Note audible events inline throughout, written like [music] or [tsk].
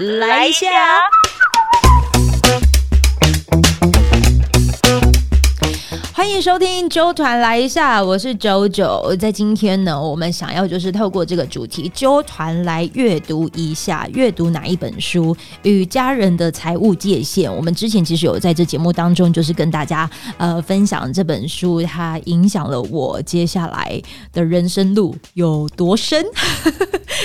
来一下。欢迎收听周团来一下，我是周九。在今天呢，我们想要就是透过这个主题，周团来阅读一下，阅读哪一本书？与家人的财务界限。我们之前其实有在这节目当中，就是跟大家呃分享这本书，它影响了我接下来的人生路有多深。[laughs]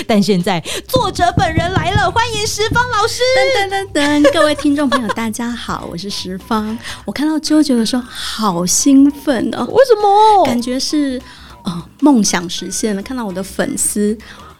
但现在作者本人来了，欢迎十方老师！噔噔噔噔，各位听众朋友，大家好，我是十方。我看到啾啾的时候，好兴奋的！为什么？感觉是哦，梦想实现了，看到我的粉丝。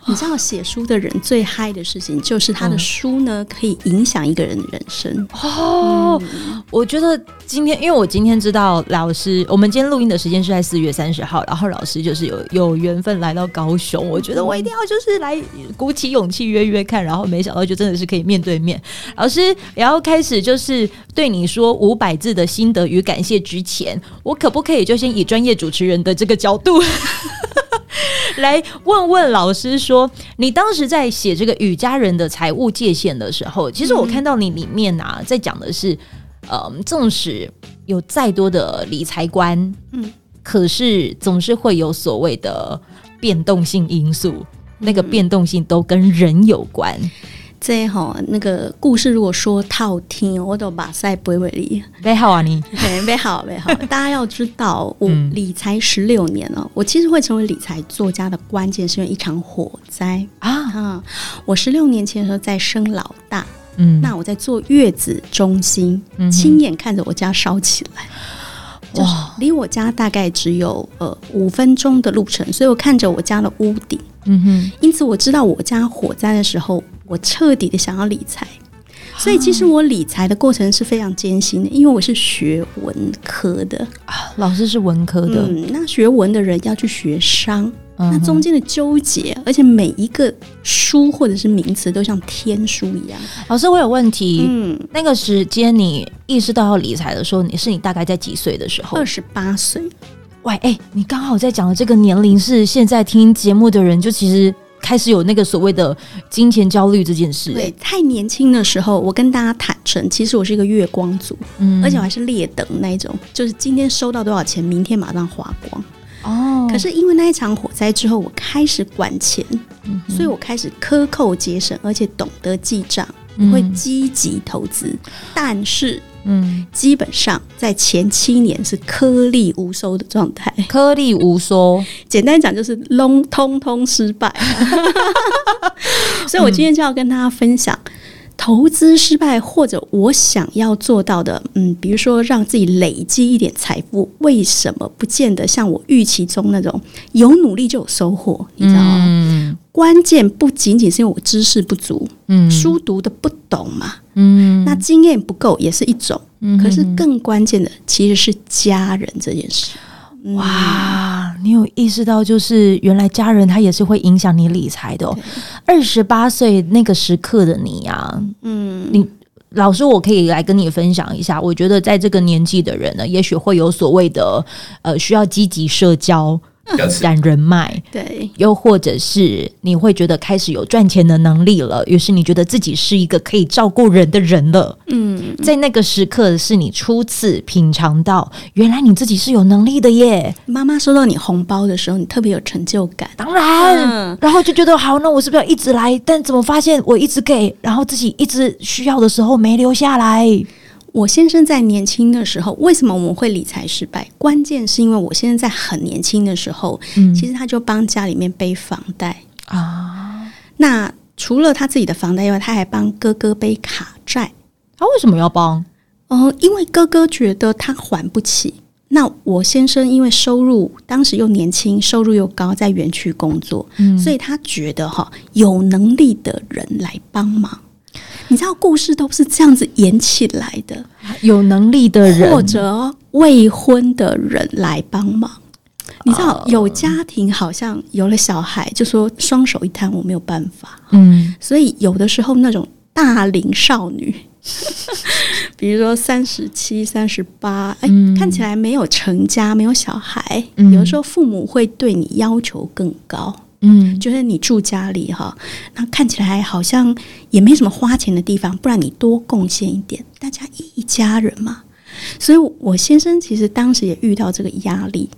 你知道写书的人最嗨的事情，就是他的书呢可以影响一个人的人生哦。我觉得今天，因为我今天知道老师，我们今天录音的时间是在四月三十号，然后老师就是有有缘分来到高雄，我觉得我一定要就是来鼓起勇气约约看，然后没想到就真的是可以面对面。老师然后开始就是对你说五百字的心得与感谢之前，我可不可以就先以专业主持人的这个角度？[laughs] 来问问老师说，你当时在写这个与家人的财务界限的时候，其实我看到你里面啊，在讲的是，呃，纵使有再多的理财观，嗯，可是总是会有所谓的变动性因素，那个变动性都跟人有关。这哈那个故事，如果说套听，我都把赛不为例。没好啊，你没好没好。[laughs] 大家要知道，我理财十六年了。我其实会成为理财作家的关键，是因为一场火灾啊！我十六年前的时候在生老大，嗯，那我在坐月子中心，亲眼看着我家烧起来。哇，离我家大概只有呃五分钟的路程，所以我看着我家的屋顶，嗯哼，因此我知道我家火灾的时候。我彻底的想要理财，所以其实我理财的过程是非常艰辛的，因为我是学文科的啊，老师是文科的，嗯，那学文的人要去学商，那中间的纠结，而且每一个书或者是名词都像天书一样。老师，我有问题，嗯，那个时间你意识到要理财的时候，你是你大概在几岁的时候？二十八岁。喂，哎，你刚好在讲的这个年龄是现在听节目的人，就其实。开始有那个所谓的金钱焦虑这件事。对，太年轻的时候，我跟大家坦诚，其实我是一个月光族，嗯，而且我还是劣等那一种，就是今天收到多少钱，明天马上花光。哦。可是因为那一场火灾之后，我开始管钱，所以我开始克扣节省，而且懂得记账，我会积极投资，但是。嗯，基本上在前七年是颗粒无收的状态，颗粒无收，简单讲就是通通通失败。[laughs] 所以我今天就要跟大家分享。投资失败，或者我想要做到的，嗯，比如说让自己累积一点财富，为什么不见得像我预期中那种有努力就有收获？你知道吗？关键不仅仅是因为我知识不足，嗯，书读的不懂嘛，嗯，那经验不够也是一种，可是更关键的其实是家人这件事。哇，你有意识到，就是原来家人他也是会影响你理财的。二十八岁那个时刻的你呀，嗯，你老师，我可以来跟你分享一下。我觉得在这个年纪的人呢，也许会有所谓的呃，需要积极社交。攒人脉，对，又或者是你会觉得开始有赚钱的能力了，于是你觉得自己是一个可以照顾人的人了。嗯，在那个时刻是你初次品尝到，原来你自己是有能力的耶。妈妈收到你红包的时候，你特别有成就感，当然，然后就觉得好，那我是不是要一直来？但怎么发现我一直给，然后自己一直需要的时候没留下来？我先生在年轻的时候，为什么我们会理财失败？关键是因为我先生在很年轻的时候，嗯，其实他就帮家里面背房贷啊。那除了他自己的房贷以外，他还帮哥哥背卡债。他为什么要帮？哦，因为哥哥觉得他还不起。那我先生因为收入当时又年轻，收入又高，在园区工作，嗯，所以他觉得哈，有能力的人来帮忙。你知道故事都是这样子演起来的，有能力的人或者未婚的人来帮忙。你知道有家庭好像有了小孩，就说双手一摊，我没有办法。嗯，所以有的时候那种大龄少女，[laughs] 比如说三十七、三十八，哎，看起来没有成家、没有小孩，有的时候父母会对你要求更高。嗯，就是你住家里哈，那看起来好像也没什么花钱的地方，不然你多贡献一点，大家一家人嘛。所以，我先生其实当时也遇到这个压力。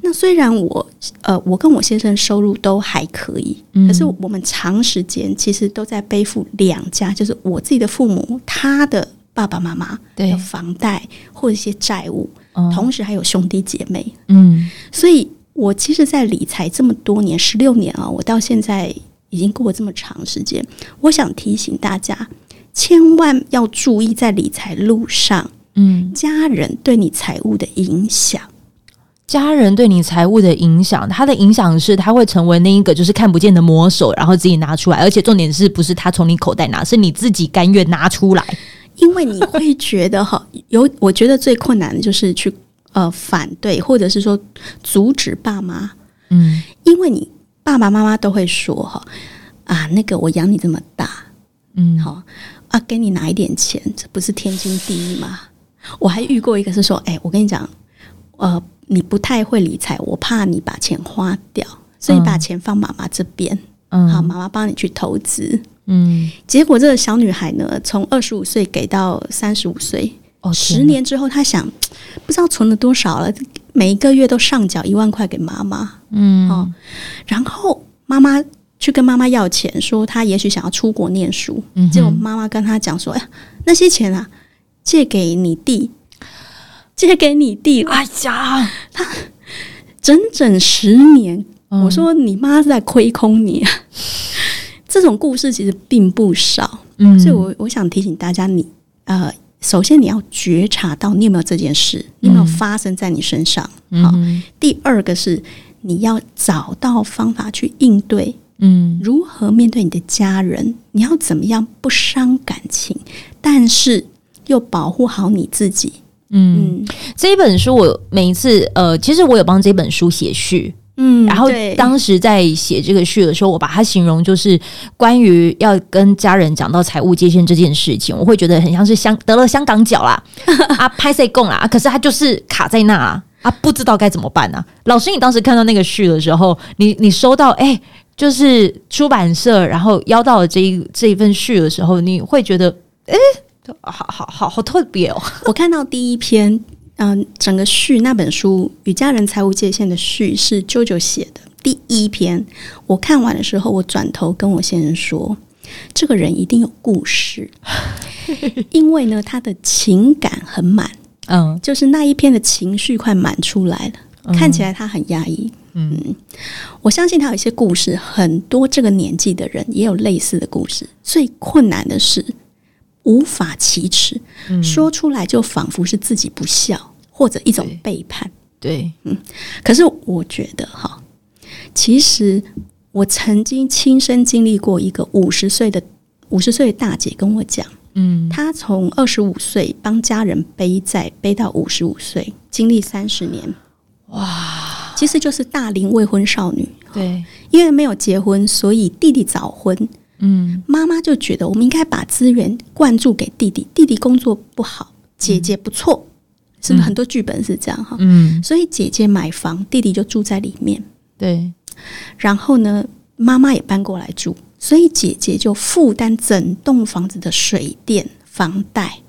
那虽然我呃，我跟我先生收入都还可以，可是我们长时间其实都在背负两家，就是我自己的父母，他的爸爸妈妈的房贷或者一些债务，同时还有兄弟姐妹。嗯，所以我其实，在理财这么多年，十六年啊，我到现在已经过了这么长时间，我想提醒大家，千万要注意在理财路上。嗯，家人对你财务的影响，家人对你财务的影响，他的影响是他会成为那一个就是看不见的魔手，然后自己拿出来，而且重点是不是他从你口袋拿，是你自己甘愿拿出来，因为你会觉得哈，有我觉得最困难的就是去呃反对，或者是说阻止爸妈，嗯，因为你爸爸妈妈都会说哈啊，那个我养你这么大，嗯，好啊，给你拿一点钱，这不是天经地义吗？我还遇过一个是说，哎，我跟你讲，呃，你不太会理财，我怕你把钱花掉，所以把钱放妈妈这边，嗯，好，妈妈帮你去投资，嗯，结果这个小女孩呢，从二十五岁给到三十五岁，哦，十年之后，他想 [tsk] 不知道存了多少了，每一个月都上缴一万块给妈妈，嗯，哦，然后妈妈去跟妈妈要钱，说他也许想要出国念书，结果妈妈跟他讲说，哎呀，那些钱啊。借给你弟，借给你弟。哎呀，他整整十年。我说你妈在亏空你。[laughs] 这种故事其实并不少。嗯，所以我我想提醒大家，你呃，首先你要觉察到你有没有这件事，有没有发生在你身上。好，第二个是你要找到方法去应对。嗯，如何面对你的家人？你要怎么样不伤感情？但是。又保护好你自己。嗯，这一本书我每一次呃，其实我有帮这本书写序。嗯，然后当时在写这个序的时候，我把它形容就是关于要跟家人讲到财务界限这件事情，我会觉得很像是香得了香港脚啦，[laughs] 啊拍谁供啦，可是他就是卡在那啊，啊不知道该怎么办呢？老师，你当时看到那个序的时候，你你收到哎，就是出版社然后邀到了这一这一份序的时候，你会觉得哎。好好好好特别哦！[laughs] 我看到第一篇，嗯，整个序那本书《与家人财务界限》的序是舅舅写的第一篇。我看完的时候，我转头跟我先生说：“这个人一定有故事，[laughs] 因为呢，他的情感很满，嗯，就是那一篇的情绪快满出来了，看起来他很压抑。嗯，我相信他有一些故事，很多这个年纪的人也有类似的故事。最困难的是。”无法启齿，说出来就仿佛是自己不孝或者一种背叛。对，嗯。可是我觉得哈，其实我曾经亲身经历过一个五十岁的五十岁的大姐跟我讲，嗯，她从二十五岁帮家人背债背到五十五岁，经历三十年，哇，其实就是大龄未婚少女。对，因为没有结婚，所以弟弟早婚。嗯，妈妈就觉得我们应该把资源灌注给弟弟，弟弟工作不好，姐姐不错，是不是很多剧本是这样哈？嗯，所以姐姐买房，弟弟就住在里面。对，然后呢，妈妈也搬过来住，所以姐姐就负担整栋房子的水电房贷，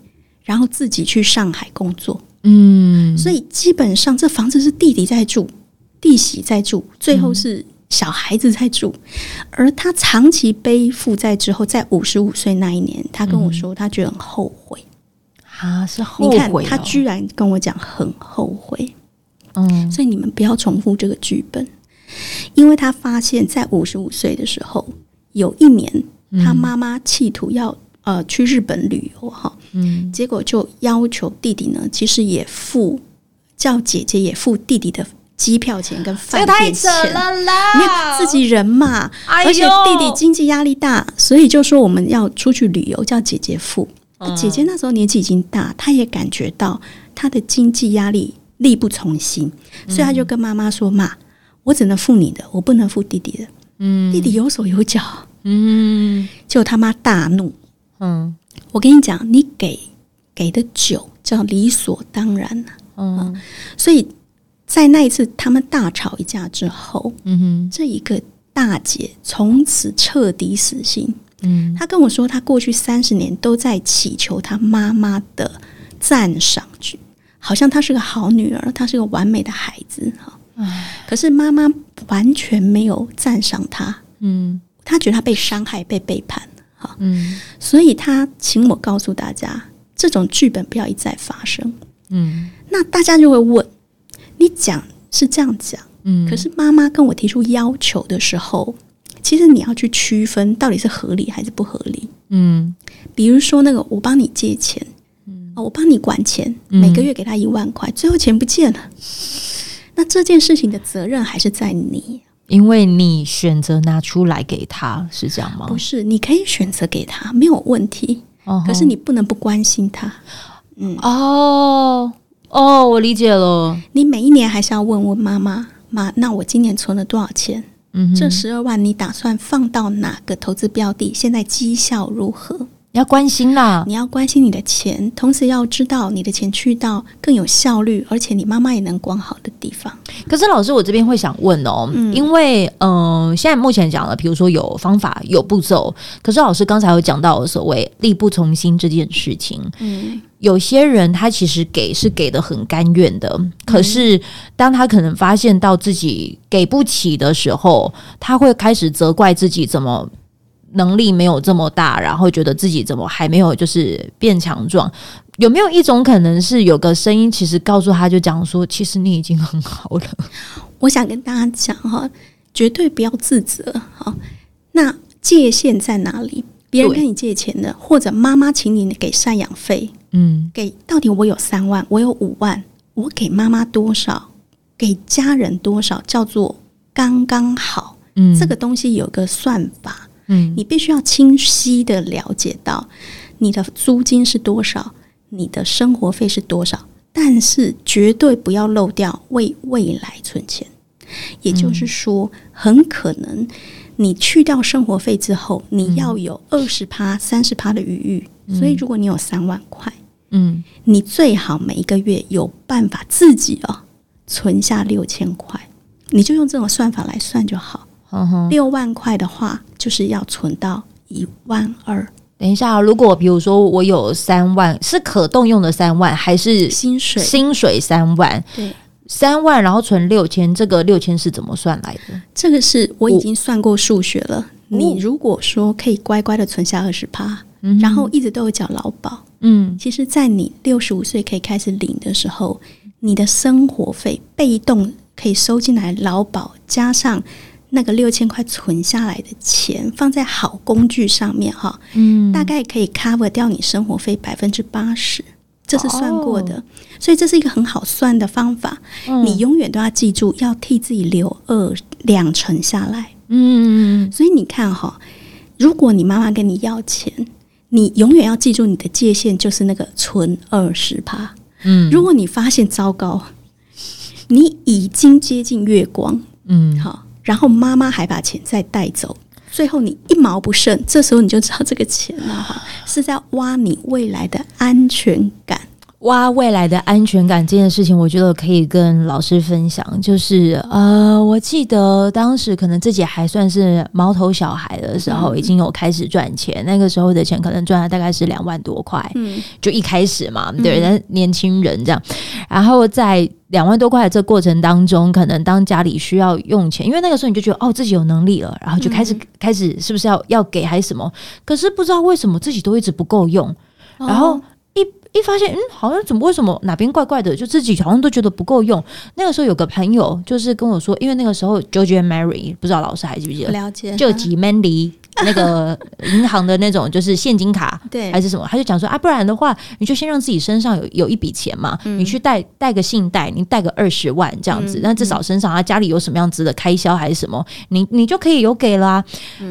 然后自己去上海工作。嗯，所以基本上这房子是弟弟在住，弟媳在住，最后是。小孩子在住，而他长期背负债之后，在五十五岁那一年，他跟我说，他觉得很后悔。啊，是后悔。你看他居然跟我讲很后悔，嗯，所以你们不要重复这个剧本，因为他发现，在五十五岁的时候，有一年他妈妈企图要呃去日本旅游哈，嗯，结果就要求弟弟呢，其实也付叫姐姐也付弟弟的。机票钱跟饭店钱，没有自己人嘛，而且弟弟经济压力大，所以就说我们要出去旅游，叫姐姐付。姐姐那时候年纪已经大，她也感觉到她的经济压力力不从心，所以她就跟妈妈说：“妈，我只能付你的，我不能付弟弟的。”嗯，弟弟有手有脚，嗯，就他妈大怒。嗯，我跟你讲，你给给的酒叫理所当然了。嗯，所以。在那一次他们大吵一架之后，嗯哼，这一个大姐从此彻底死心。嗯，她跟我说，她过去三十年都在祈求她妈妈的赞赏，好像她是个好女儿，她是个完美的孩子哈。可是妈妈完全没有赞赏她。嗯，她觉得她被伤害、被背叛。哈，嗯，所以她请我告诉大家，这种剧本不要一再发生。嗯，那大家就会问，你讲是这样讲。嗯，可是妈妈跟我提出要求的时候，其实你要去区分到底是合理还是不合理。嗯，比如说那个我帮你借钱，嗯，我帮你管钱，每个月给他一万块，最后钱不见了，那这件事情的责任还是在你，因为你选择拿出来给他，是这样吗？不是，你可以选择给他，没有问题。哦，可是你不能不关心他。嗯，哦，哦，我理解了。你每一年还是要问问妈妈。妈，那我今年存了多少钱？嗯，这十二万你打算放到哪个投资标的？现在绩效如何？要关心啦！你要关心你的钱，同时要知道你的钱去到更有效率，而且你妈妈也能管好的地方。可是老师，我这边会想问哦，因为嗯，现在目前讲了，比如说有方法、有步骤，可是老师刚才有讲到所谓力不从心这件事情，嗯。有些人他其实给是给的很甘愿的，可是当他可能发现到自己给不起的时候，他会开始责怪自己怎么能力没有这么大，然后觉得自己怎么还没有就是变强壮。有没有一种可能是有个声音其实告诉他就讲说，其实你已经很好了。[laughs] 我想跟大家讲哈，绝对不要自责哈。那界限在哪里？别人跟你借钱的，或者妈妈请你给赡养费。嗯，给到底我有三万，我有五万，我给妈妈多少，给家人多少，叫做刚刚好。嗯，这个东西有个算法。嗯，你必须要清晰的了解到你的租金是多少，你的生活费是多少，但是绝对不要漏掉为未来存钱。也就是说，很可能你去掉生活费之后，你要有二十趴、三十趴的余裕。所以，如果你有三万块。嗯，你最好每一个月有办法自己哦存下六千块，你就用这种算法来算就好。六万块的话，就是要存到一万二。等一下，如果比如说我有三万，是可动用的三万，还是薪水？薪水三万，对，三万，然后存六千，这个六千是怎么算来的？这个是我已经算过数学了。你如果说可以乖乖的存下二十趴，然后一直都有缴劳保。嗯，其实，在你六十五岁可以开始领的时候，你的生活费被动可以收进来，劳保加上那个六千块存下来的钱，放在好工具上面哈，嗯，大概可以 cover 掉你生活费百分之八十，这是算过的，所以这是一个很好算的方法。你永远都要记住，要替自己留二两成下来。嗯，所以你看哈，如果你妈妈跟你要钱。你永远要记住，你的界限就是那个存二十趴。嗯，如果你发现糟糕，你已经接近月光，嗯，好，然后妈妈还把钱再带走，最后你一毛不剩，这时候你就知道这个钱了哈，[sighs] 是在挖你未来的安全感。挖未来的安全感这件事情，我觉得可以跟老师分享。就是呃，我记得当时可能自己还算是毛头小孩的时候，已经有开始赚钱。那个时候的钱可能赚了大概是两万多块，嗯，就一开始嘛，对，那年轻人这样。然后在两万多块这过程当中，可能当家里需要用钱，因为那个时候你就觉得哦自己有能力了，然后就开始开始是不是要要给还是什么？可是不知道为什么自己都一直不够用，然后。一一发现，嗯，好像怎么为什么哪边怪怪的，就自己好像都觉得不够用。那个时候有个朋友就是跟我说，因为那个时候 JoJo and Mary 不知道老师还记不记得？了解。就几 Mandy。那个银行的那种就是现金卡，对，还是什么？他就讲说啊，不然的话，你就先让自己身上有有一笔钱嘛，你去贷贷个信贷，你贷个二十万这样子，那至少身上啊家里有什么样子的开销还是什么，你你就可以有给啦。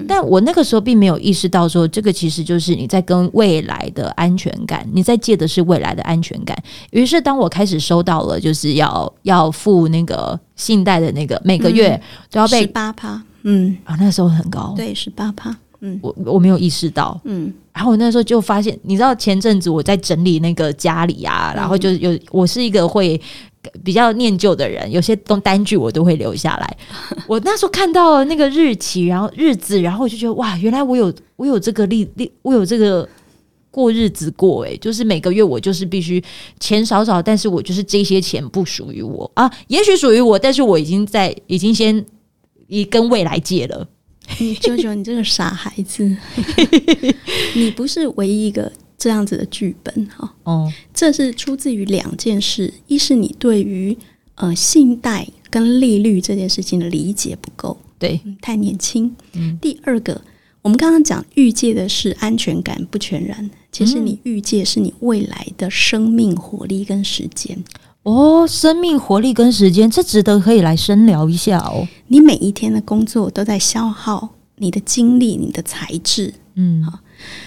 但我那个时候并没有意识到说，这个其实就是你在跟未来的安全感，你在借的是未来的安全感。于是当我开始收到了就是要要付那个信贷的那个每个月都要被十八趴。嗯啊，那时候很高，对，十八趴。嗯，我我没有意识到。嗯，然后我那时候就发现，你知道前阵子我在整理那个家里啊，然后就有我是一个会比较念旧的人，有些东单据我都会留下来。[laughs] 我那时候看到那个日期，然后日子，然后我就觉得哇，原来我有我有这个历历，我有这个过日子过诶，就是每个月我就是必须钱少少，但是我就是这些钱不属于我啊，也许属于我，但是我已经在已经先已跟未来借了。你舅舅，你这个傻孩子，[laughs] 你不是唯一一个。这样子的剧本哈，哦，这是出自于两件事：一是你对于呃信贷跟利率这件事情的理解不够，对，太年轻。嗯，第二个，我们刚刚讲预借的是安全感不全然，其实你预借是你未来的生命活力跟时间。哦，生命活力跟时间，这值得可以来深聊一下哦。你每一天的工作都在消耗你的精力、你的才智，嗯，好，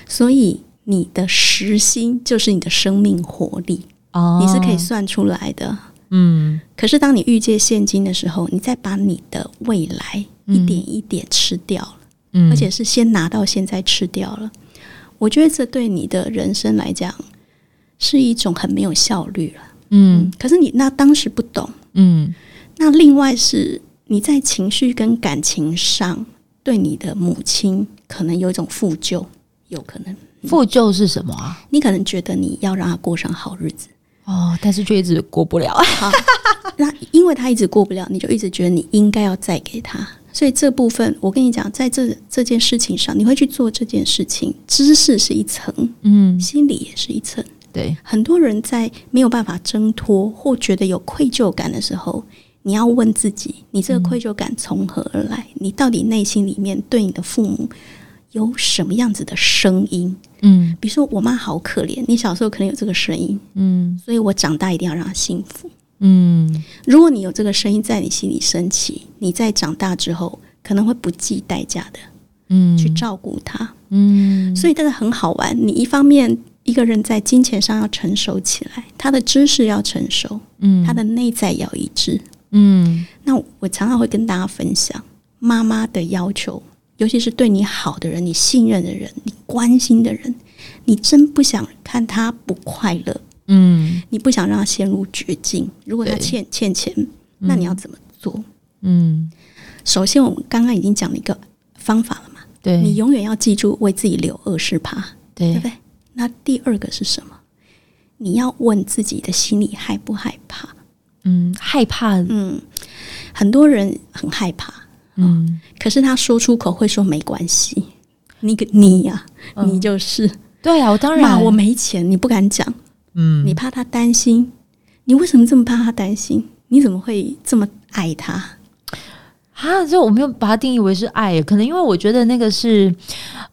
所以。你的时薪就是你的生命活力，哦，你是可以算出来的，嗯。可是当你预借现金的时候，你再把你的未来一点一点吃掉了，嗯，而且是先拿到现在吃掉了。我觉得这对你的人生来讲是一种很没有效率了，嗯。可是你那当时不懂，嗯。那另外是你在情绪跟感情上对你的母亲可能有一种负疚，有可能。负疚是什么啊？你可能觉得你要让他过上好日子哦，但是却一直过不了。[laughs] 那因为他一直过不了，你就一直觉得你应该要再给他。所以这部分，我跟你讲，在这这件事情上，你会去做这件事情，知识是一层，嗯，心理也是一层。对，很多人在没有办法挣脱或觉得有愧疚感的时候，你要问自己：你这个愧疚感从何而来？你到底内心里面对你的父母？有什么样子的声音？嗯，比如说我妈好可怜，你小时候可能有这个声音，嗯，所以我长大一定要让她幸福，嗯。如果你有这个声音在你心里升起，你在长大之后可能会不计代价的，嗯，去照顾她，嗯。所以真的很好玩。你一方面一个人在金钱上要成熟起来，他的知识要成熟，嗯，他的内在要一致，嗯。那我常常会跟大家分享妈妈的要求。尤其是对你好的人、你信任的人、你关心的人，你真不想看他不快乐，嗯，你不想让他陷入绝境。如果他欠欠钱，那你要怎么做？嗯，首先我们刚刚已经讲了一个方法了嘛，对，你永远要记住为自己留二十趴，对不对？那第二个是什么？你要问自己的心里害不害怕？嗯，害怕。嗯，很多人很害怕。嗯，可是他说出口会说没关系，你个你呀，你就是对啊，我当然我没钱，你不敢讲，嗯，你怕他担心，你为什么这么怕他担心？你怎么会这么爱他？啊，就我没有把它定义为是爱，可能因为我觉得那个是，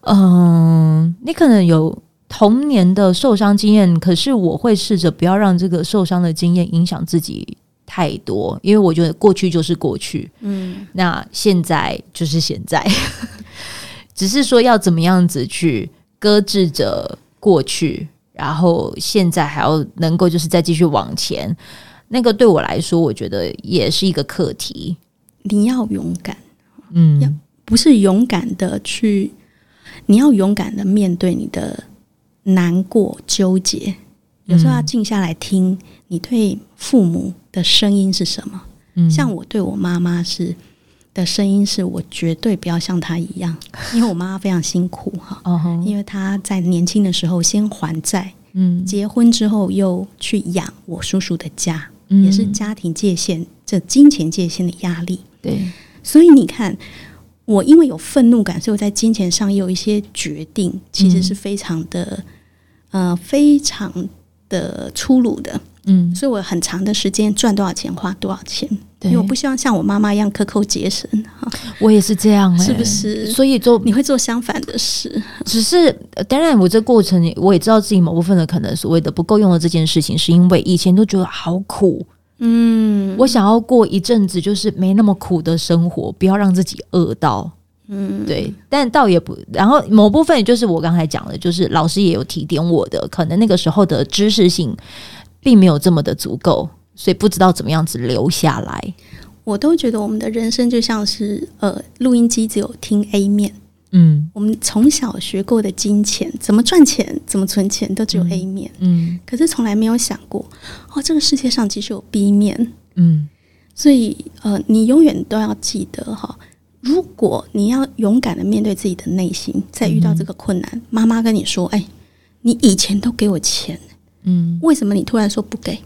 嗯，你可能有童年的受伤经验，可是我会试着不要让这个受伤的经验影响自己。太多，因为我觉得过去就是过去，嗯，那现在就是现在，[laughs] 只是说要怎么样子去搁置着过去，然后现在还要能够就是再继续往前，那个对我来说，我觉得也是一个课题。你要勇敢，嗯，要不是勇敢的去，你要勇敢的面对你的难过、纠结，有时候要静下来听你对父母。的声音是什么？嗯，像我对我妈妈是的声音，是我绝对不要像她一样，[laughs] 因为我妈妈非常辛苦哈。哦，因为她在年轻的时候先还债，嗯，结婚之后又去养我叔叔的家，也是家庭界限这金钱界限的压力。对，所以你看，我因为有愤怒感，所以我在金钱上有一些决定，其实是非常的，呃，非常的粗鲁的。嗯，所以我很长的时间赚多少钱花多少钱，因为我不希望像我妈妈一样克扣节省哈。我也是这样，[laughs] 是不是？所以做你会做相反的事。只是当然，我这过程我也知道自己某部分的可能所谓的不够用的这件事情，是因为以前都觉得好苦。嗯，我想要过一阵子就是没那么苦的生活，不要让自己饿到。嗯，对。但倒也不，然后某部分就是我刚才讲的，就是老师也有提点我的，可能那个时候的知识性。并没有这么的足够，所以不知道怎么样子留下来。我都觉得我们的人生就像是呃，录音机只有听 A 面，嗯，我们从小学过的金钱，怎么赚钱，怎么存钱，都只有 A 面。嗯，可是从来没有想过，哦，这个世界上其实有 B 面。嗯，所以呃，你永远都要记得哈，如果你要勇敢的面对自己的内心，在遇到这个困难，妈妈跟你说，哎，你以前都给我钱，嗯，为什么你突然说不给？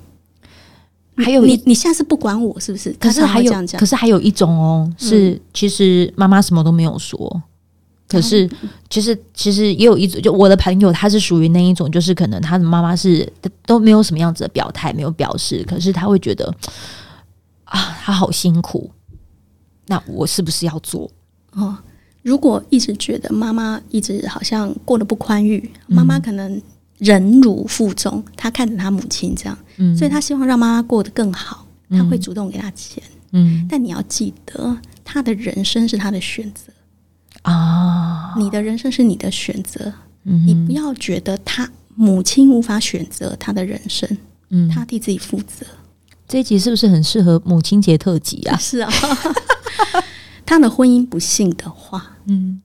还有你，你下次不管我是不是？可是还有，可是还有一种哦，是其实妈妈什么都没有说，可是其实其实也有一种，就我的朋友他是属于那一种，就是可能他的妈妈是都没有什么样子的表态，没有表示，可是他会觉得啊，他好辛苦，那我是不是要做？哦，如果一直觉得妈妈一直好像过得不宽裕，妈妈可能。忍辱负重，她看着她母亲这样，嗯所以她希望让妈妈过得更好，她会主动给她钱。嗯，但你要记得，她的人生是她的选择啊，你的人生是你的选择，你不要觉得她母亲无法选择她的人生，嗯，他替自己负责。这一集是不是很适合母亲节特辑啊？是啊，[laughs] [laughs] 他的婚姻不幸的话，嗯，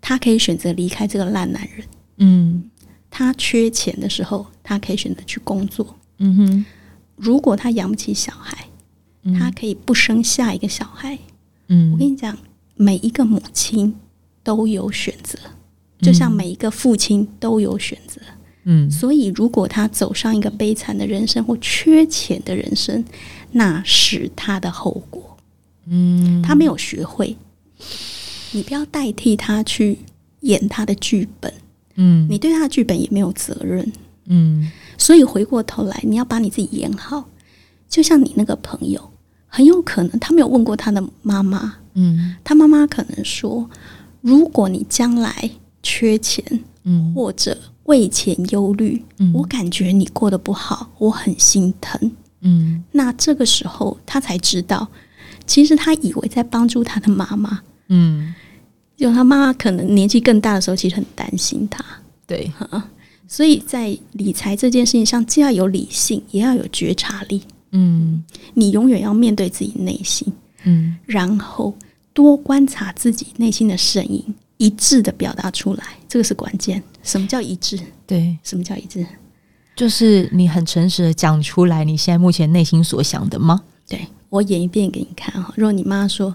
他可以选择离开这个烂男人，嗯。他缺钱的时候，他可以选择去工作。嗯哼，如果他养不起小孩，他可以不生下一个小孩。嗯，我跟你讲，每一个母亲都有选择，就像每一个父亲都有选择。嗯，所以如果他走上一个悲惨的人生或缺钱的人生，那是他的后果。嗯，他没有学会，你不要代替他去演他的剧本。嗯，你对他的剧本也没有责任，嗯，所以回过头来，你要把你自己演好。就像你那个朋友，很有可能他没有问过他的妈妈，嗯，他妈妈可能说，如果你将来缺钱，嗯，或者为钱忧虑，嗯，我感觉你过得不好，我很心疼，嗯，那这个时候他才知道，其实他以为在帮助他的妈妈，嗯。就他妈妈可能年纪更大的时候，其实很担心他。对，所以在理财这件事情上，既要有理性，也要有觉察力。嗯，你永远要面对自己内心，嗯，然后多观察自己内心的声音，一致的表达出来，这个是关键。什么叫一致？对，什么叫一致？就是你很诚实的讲出来，你现在目前内心所想的吗？对我演一遍给你看哈。如果你妈说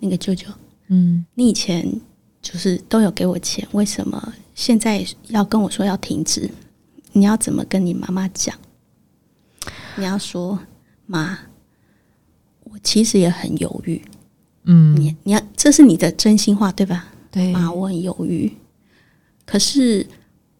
那个舅舅。嗯，你以前就是都有给我钱，为什么现在要跟我说要停止？你要怎么跟你妈妈讲？你要说妈，我其实也很犹豫。嗯，你你要这是你的真心话对吧？对，妈，我很犹豫。可是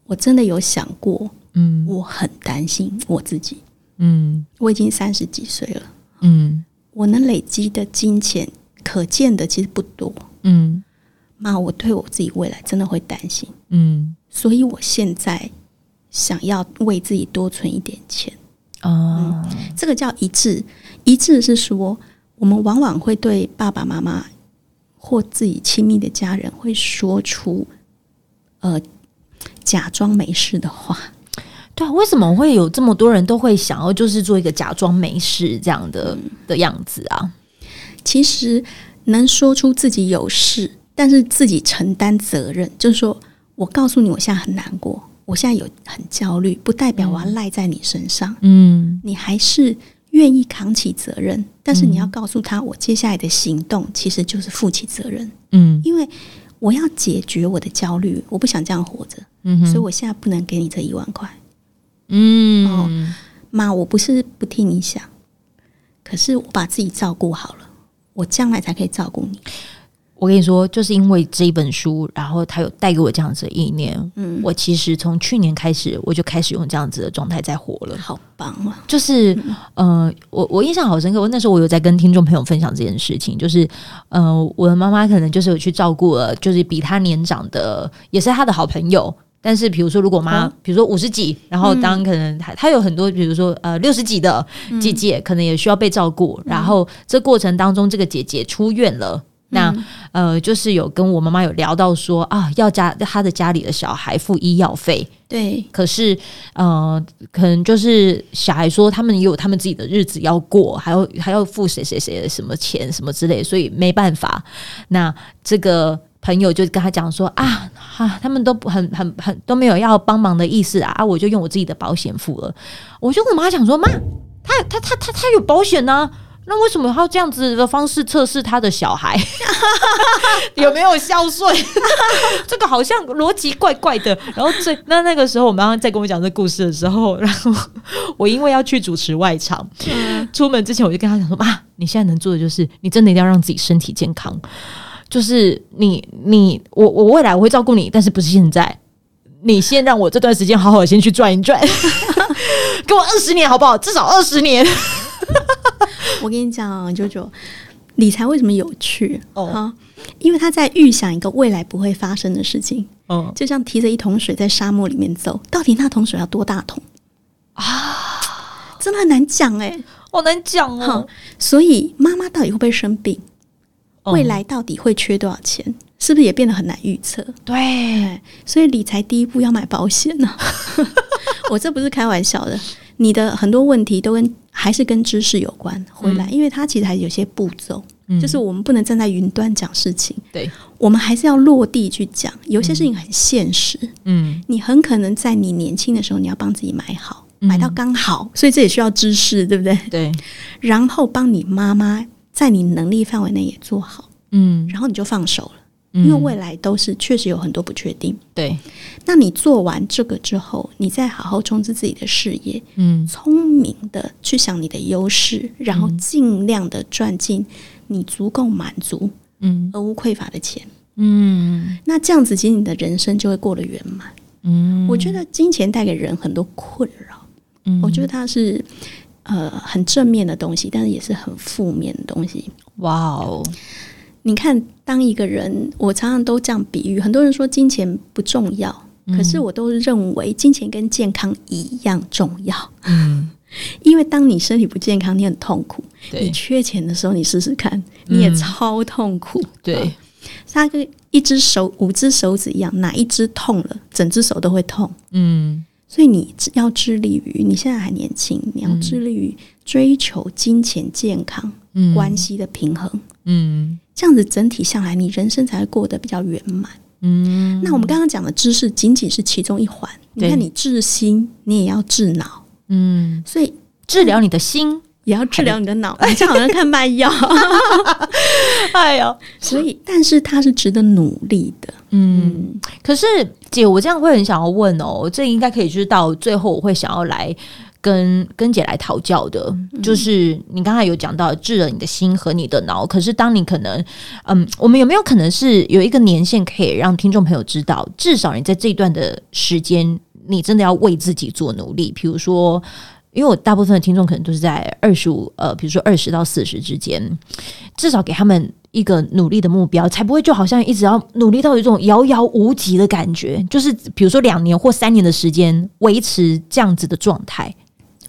我真的有想过，嗯，我很担心我自己。嗯，我已经三十几岁了。嗯，我能累积的金钱。可见的其实不多，嗯，妈，我对我自己未来真的会担心，嗯，所以我现在想要为自己多存一点钱，哦，这个叫一致，一致是说，我们往往会对爸爸妈妈或自己亲密的家人会说出，呃，假装没事的话，对啊，为什么会有这么多人都会想要就是做一个假装没事这样的的样子啊？其实能说出自己有事，但是自己承担责任，就是说我告诉你，我现在很难过，我现在有很焦虑，不代表我要赖在你身上。嗯，你还是愿意扛起责任，但是你要告诉他，我接下来的行动其实就是负起责任。嗯，因为我要解决我的焦虑，我不想这样活着。嗯所以我现在不能给你这一万块。嗯，妈，我不是不替你想，可是我把自己照顾好了。我将来才可以照顾你。我跟你说，就是因为这一本书，然后他有带给我这样子的意念。嗯，我其实从去年开始，我就开始用这样子的状态在活了。好棒啊！就是，呃，我我印象好深刻。我那时候我有在跟听众朋友分享这件事情，就是，呃，我的妈妈可能就是有去照顾了，就是比她年长的，也是她的好朋友。但是，比如说，如果妈，比如说五十几，然后当可能他他有很多，比如说呃六十几的姐姐，可能也需要被照顾。然后这过程当中，这个姐姐出院了，那呃就是有跟我妈妈有聊到说啊，要家她的家里的小孩付医药费。对，可是呃，可能就是小孩说他们也有他们自己的日子要过，还要还要付谁谁谁的什么钱什么之类，所以没办法。那这个。朋友就跟他讲说啊，哈，他们都很很很都没有要帮忙的意思啊，啊，我就用我自己的保险付了。我就跟我妈讲说，妈，他他他他他有保险呢。那为什么要这样子的方式测试他的小孩 [laughs] 有没有孝顺？[laughs] 这个好像逻辑怪怪的。然后这那那个时候，我妈妈在跟我讲这故事的时候，然后我因为要去主持外场，出门之前我就跟他讲说：“妈，你现在能做的就是，你真的一定要让自己身体健康。就是你你我我未来我会照顾你，但是不是现在。你先让我这段时间好好先去转一转，[laughs] 给我二十年好不好？至少二十年。”我跟你讲，九九，理财为什么有趣？哦，因为他在预想一个未来不会发生的事情。嗯，就像提着一桶水在沙漠里面走，到底那桶水要多大桶啊？真的很难讲哎，好难讲哦。所以妈妈到底会不会生病？未来到底会缺多少钱？是不是也变得很难预测？对，所以理财第一步要买保险呢。[laughs] 我这不是开玩笑的。你的很多问题都跟还是跟知识有关，回来，因为它其实还有些步骤，就是我们不能站在云端讲事情，对，我们还是要落地去讲。有些事情很现实，嗯，你很可能在你年轻的时候，你要帮自己买好，买到刚好，所以这也需要知识，对不对？对，然后帮你妈妈在你能力范围内也做好，嗯，然后你就放手了。因为未来都是确实有很多不确定，对。那你做完这个之后，你再好好充实自己的事业，嗯，聪明的去想你的优势，然后尽量的赚进你足够满足，嗯，而无匮乏的钱，嗯。那这样子，其实你的人生就会过得圆满。嗯，我觉得金钱带给人很多困扰，嗯，我觉得它是呃很正面的东西，但是也是很负面的东西。哇哦。你看，当一个人，我常常都这样比喻。很多人说金钱不重要，可是我都认为金钱跟健康一样重要。嗯，[laughs] 因为当你身体不健康，你很痛苦。你缺钱的时候，你试试看，你也超痛苦。对，它跟一只手、五只手指一样，哪一只痛了，整只手都会痛。嗯，所以你要致力于，你现在还年轻，你要致力于追求金钱、健康关系的平衡。嗯。这样子整体下来，你人生才会过得比较圆满。嗯，那我们刚刚讲的知识仅仅是其中一环。你看，你治心，你也要治脑。嗯，所以治疗你的心，也要治疗你的脑。你这好像看卖药。[laughs] 哎呦，所以，但是它是值得努力的。嗯，可是姐，我这样会很想要问哦，这应该可以就是到最后，我会想要来。跟跟姐来讨教的，就是你刚才有讲到治了你的心和你的脑，可是当你可能，嗯，我们有没有可能是有一个年限可以让听众朋友知道，至少你在这一段的时间，你真的要为自己做努力。比如说，因为我大部分的听众可能都是在二十五，呃，比如说二十到四十之间，至少给他们一个努力的目标，才不会就好像一直要努力到有一种遥遥无期的感觉。就是比如说两年或三年的时间，维持这样子的状态。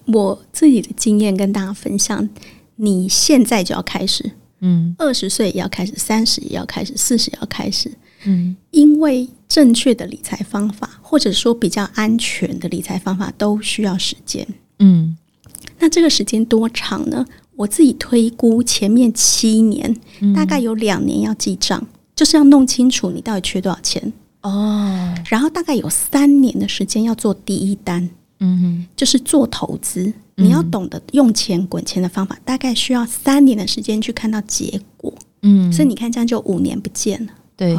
我自己的经验跟大家分享，你现在就要开始，嗯，二十岁也要开始，三十也要开始，四十也要开始，嗯，因为正确的理财方法，或者说比较安全的理财方法，都需要时间，嗯，那这个时间多长呢？我自己推估，前面七年大概有两年要记账，就是要弄清楚你到底缺多少钱。哦，然后大概有三年的时间要做第一单。嗯哼，就是做投资，你要懂得用钱滚钱的方法，大概需要三年的时间去看到结果。嗯，所以你看，这样就五年不见了。对，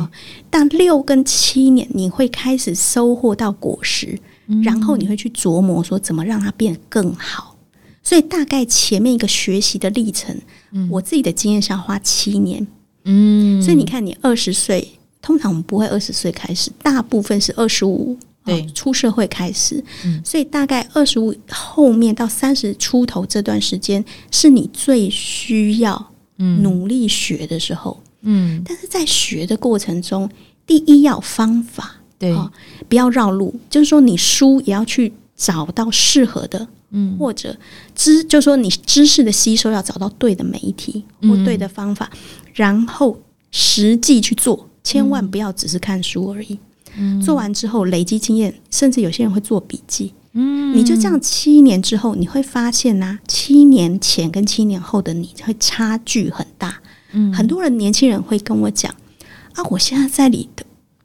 但六跟七年你会开始收获到果实，然后你会去琢磨说怎么让它变更好。所以大概前面一个学习的历程，我自己的经验是要花七年。嗯，所以你看，你二十岁，通常我们不会二十岁开始，大部分是二十五。对，出社会开始，嗯所以大概二十五后面到三十出头这段时间，是你最需要努力学的时候。嗯，但是在学的过程中，第一要方法，对，不要绕路，就是说你书也要去找到适合的，嗯，或者知，就是说你知识的吸收要找到对的媒体或对的方法，然后实际去做，千万不要只是看书而已。做完之后累积经验，甚至有些人会做笔记。嗯，你就这样七年之后，你会发现呢，七年前跟七年后的你会差距很大。嗯，很多人年轻人会跟我讲啊，我现在在里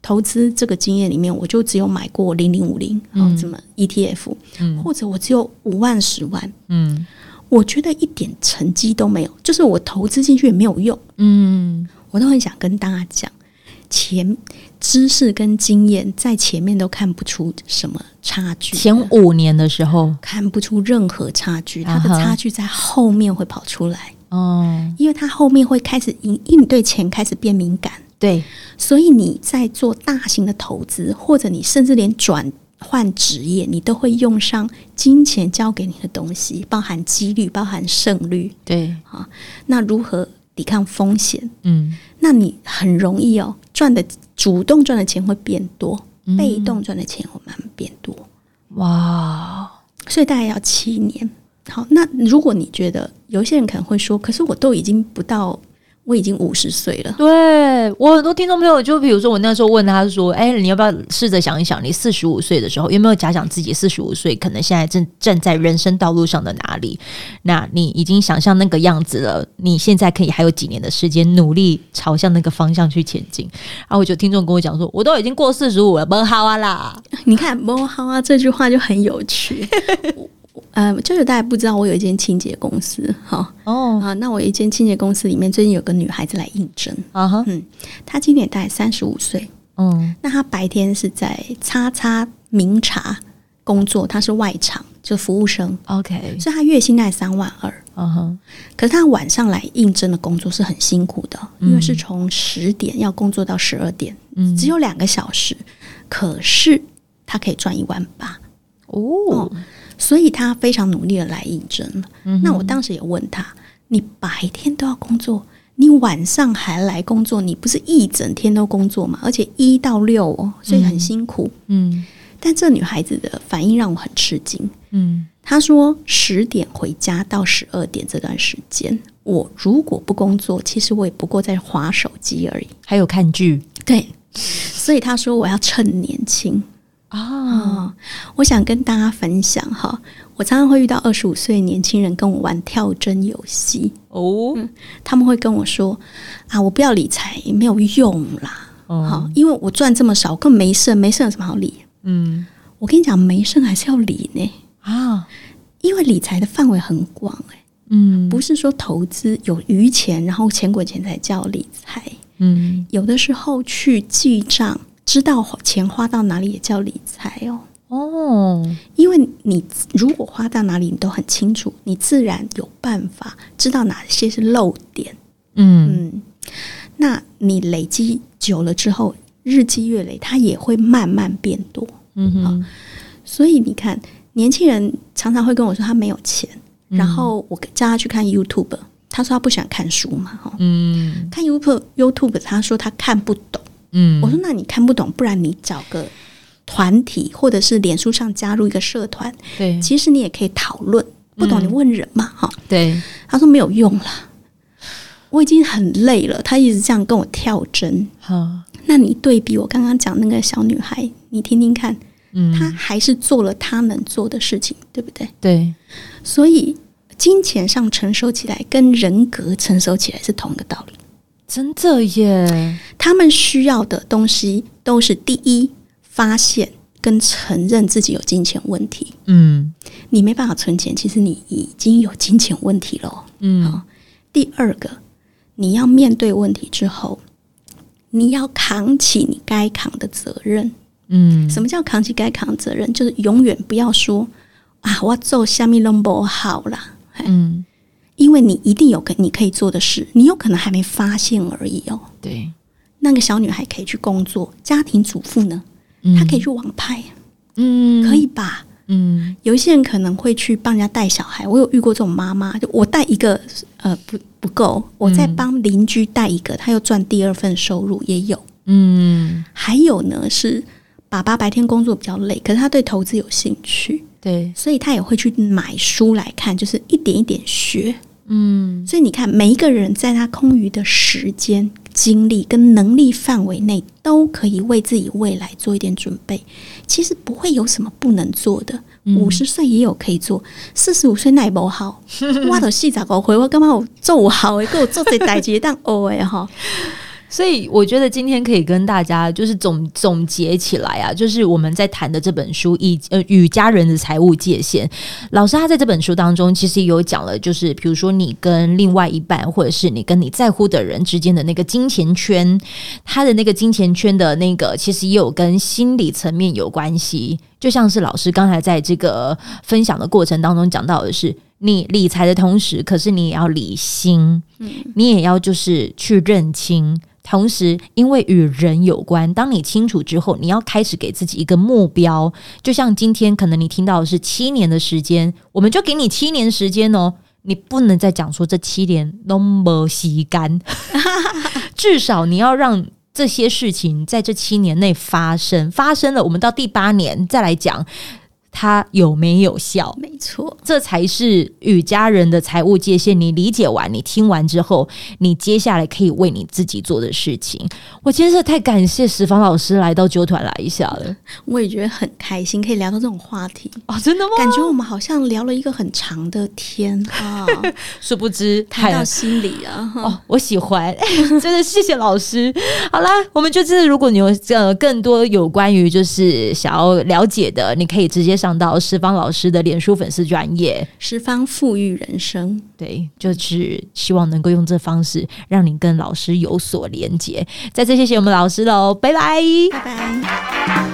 投资这个经验里面，我就只有买过零零五零，嗯，这么 ETF，嗯，或者我只有五万十万，嗯，我觉得一点成绩都没有，就是我投资进去也没有用，嗯，我都很想跟大家讲，前知识跟经验在前面都看不出什么差距，前五年的时候。看不出任何差距，它的差距在后面会跑出来。哦，因为他后面会开始因因你对钱开始变敏感，对，所以你在做大型的投资，或者你甚至连转换职业，你都会用上金钱交给你的东西，包含几率，包含胜率，对啊。那如何抵抗风险？嗯，那你很容易哦，赚的主动赚的钱会变多，被动赚的钱会慢慢变多。哇，所以大概要七年。好，那如果你觉得有些人可能会说，可是我都已经不到，我已经五十岁了。对我很多听众朋友，就比如说我那时候问他说：“哎，你要不要试着想一想，你四十五岁的时候有没有假想自己四十五岁可能现在正站在人生道路上的哪里？那你已经想象那个样子了，你现在可以还有几年的时间努力朝向那个方向去前进。”然后我就听众跟我讲说：“我都已经过四十五了，不好啊啦！” [laughs] 你看“不好啊”这句话就很有趣。[laughs] 呃，就是大家不知道，我有一间清洁公司，哈哦。啊，那我一间清洁公司里面最近有个女孩子来应征，啊哈，嗯，她今年大概三十五岁，嗯，那她白天是在叉叉名茶工作，她是外场，就服务生，OK，所以她月薪大概三万二，嗯哼，可是她晚上来应征的工作是很辛苦的，因为是从十点要工作到十二点，嗯，只有两个小时，可是她可以赚一万八，哦。所以他非常努力的来应征了。那我当时也问他：“你白天都要工作，你晚上还来工作，你不是一整天都工作吗？而且一到六哦，所以很辛苦。”嗯。但这女孩子的反应让我很吃惊。嗯。她说：“十点回家到十二点这段时间，我如果不工作，其实我也不过在划手机而已，还有看剧。”对。所以她说：“我要趁年轻。”啊，我想跟大家分享哈，我常常会遇到二十五岁年轻人跟我玩跳针游戏。哦，他们会跟我说啊，我不要理财，没有用啦，好，因为我赚这么少，更没剩，没剩有什么好理？嗯，我跟你讲，没剩还是要理呢。啊，因为理财的范围很广哎，嗯，不是说投资有余钱，然后钱滚钱才叫理财，嗯，有的时候去记账。知道钱花到哪里也叫理财哦。哦，因为你如果花到哪里你都很清楚，你自然有办法知道哪些是漏点。嗯。嗯，那你累积久了之后，日积月累，它也会慢慢变多。嗯哼，所以你看，年轻人常常会跟我说他没有钱，然后我叫他去看 YouTube，他说他不喜欢看书嘛，哈，嗯，看 YouTube YouTube，他说他看不懂。嗯，我说那你看不懂，不然你找个团体，或者是脸书上加入一个社团，对，其实你也可以讨论。不懂你问人嘛，哈，对。他说没有用了，我已经很累了。他一直这样跟我跳针。好，那你对比我刚刚讲那个小女孩，你听听看，嗯，她还是做了她能做的事情，对不对？对。所以金钱上成熟起来，跟人格成熟起来是同一个道理。真的耶！他们需要的东西都是第一，发现跟承认自己有金钱问题。嗯，你没办法存钱，其实你已经有金钱问题了。嗯，好。第二个，你要面对问题之后，你要扛起你该扛的责任。嗯，什么叫扛起该扛的责任？就是永远不要说啊，我做下面弄不好啦。嗯。因为你一定有个你可以做的事，你有可能还没发现而已哦。对，那个小女孩可以去工作，家庭主妇呢，她可以去网拍，嗯，可以吧？嗯，有一些人可能会去帮人家带小孩，我有遇过这种妈妈，就我带一个，呃，不不够，我再帮邻居带一个，她又赚第二份收入，也有。嗯，还有呢，是爸爸白天工作比较累，可是他对投资有兴趣。对，所以他也会去买书来看，就是一点一点学。嗯，所以你看，每一个人在他空余的时间、精力跟能力范围内，都可以为自己未来做一点准备。其实不会有什么不能做的。五十岁也有可以做，四十五岁那也不好。挖到细咋搞回？我干嘛我做好？给我做这代接当哦哎哈。所以我觉得今天可以跟大家就是总总结起来啊，就是我们在谈的这本书《以呃与家人的财务界限》，老师他在这本书当中其实有讲了，就是比如说你跟另外一半，或者是你跟你在乎的人之间的那个金钱圈，他的那个金钱圈的那个，其实也有跟心理层面有关系。就像是老师刚才在这个分享的过程当中讲到的是，你理财的同时，可是你也要理心，嗯，你也要就是去认清。同时，因为与人有关，当你清楚之后，你要开始给自己一个目标。就像今天，可能你听到的是七年的时间，我们就给你七年时间哦。你不能再讲说这七年都没洗干，[laughs] 至少你要让。这些事情在这七年内发生，发生了，我们到第八年再来讲。它有没有效？没错，这才是与家人的财务界限。你理解完，你听完之后，你接下来可以为你自己做的事情。我今天是太感谢石方老师来到九团来一下了，我也觉得很开心，可以聊到这种话题 [laughs] 哦，真的吗？感觉我们好像聊了一个很长的天 [laughs] 啊，殊不知谈到心里啊。哦，我喜欢，[laughs] 真的谢谢老师。好啦，我们就是如果你有呃更多有关于就是想要了解的，你可以直接。上到十方老师的脸书粉丝专业，十方富裕人生，对，就是希望能够用这方式让你跟老师有所连接。再次谢谢我们老师喽，拜拜，拜拜。